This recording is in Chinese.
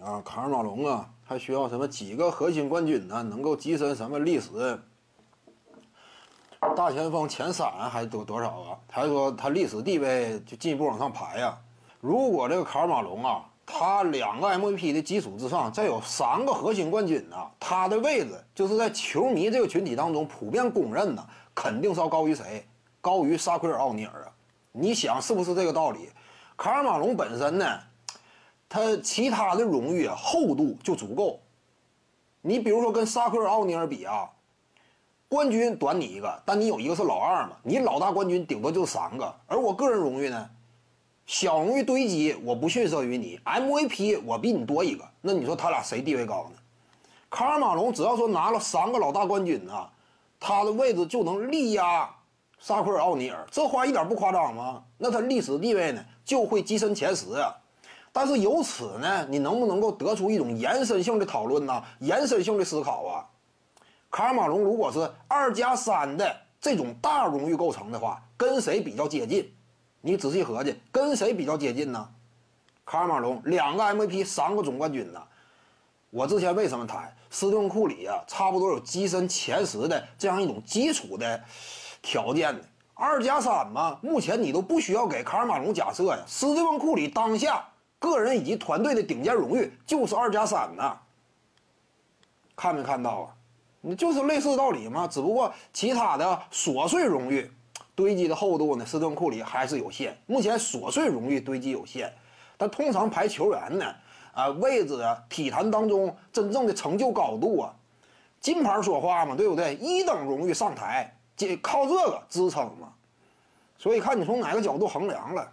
啊，卡尔马龙啊，还需要什么几个核心冠军呢？能够跻身什么历史大前锋前三还多多少啊？还是说他历史地位就进一步往上排呀？如果这个卡尔马龙啊，他两个 MVP 的基础之上，再有三个核心冠军呢，他的位置就是在球迷这个群体当中普遍公认的，肯定是要高于谁？高于沙奎尔奥尼尔啊？你想是不是这个道理？卡尔马龙本身呢，他其他的荣誉厚度就足够。你比如说跟沙克尔奥尼尔比啊，冠军短你一个，但你有一个是老二嘛，你老大冠军顶多就三个。而我个人荣誉呢，小荣誉堆积，我不逊色于你，MVP 我比你多一个。那你说他俩谁地位高呢？卡尔马龙只要说拿了三个老大冠军啊，他的位置就能力压。沙克尔奥尼尔，这话一点不夸张吗？那他历史地位呢，就会跻身前十啊。但是由此呢，你能不能够得出一种延伸性的讨论呢？延伸性的思考啊。卡尔马龙如果是二加三的这种大荣誉构成的话，跟谁比较接近？你仔细合计，跟谁比较接近呢？卡尔马龙两个 MVP，三个总冠军呢。我之前为什么谈斯蒂芬库里啊？差不多有跻身前十的这样一种基础的。条件的二加三嘛，目前你都不需要给卡尔马龙假设呀。斯蒂芬库里当下个人以及团队的顶尖荣誉就是二加三呐。看没看到啊？你就是类似道理嘛，只不过其他的琐碎荣誉堆积的厚度呢，斯蒂芬库里还是有限。目前琐碎荣誉堆积有限，但通常排球员呢，啊位置啊，体坛当中真正的成就高度啊，金牌说话嘛，对不对？一等荣誉上台。这靠这个支撑嘛，所以看你从哪个角度衡量了。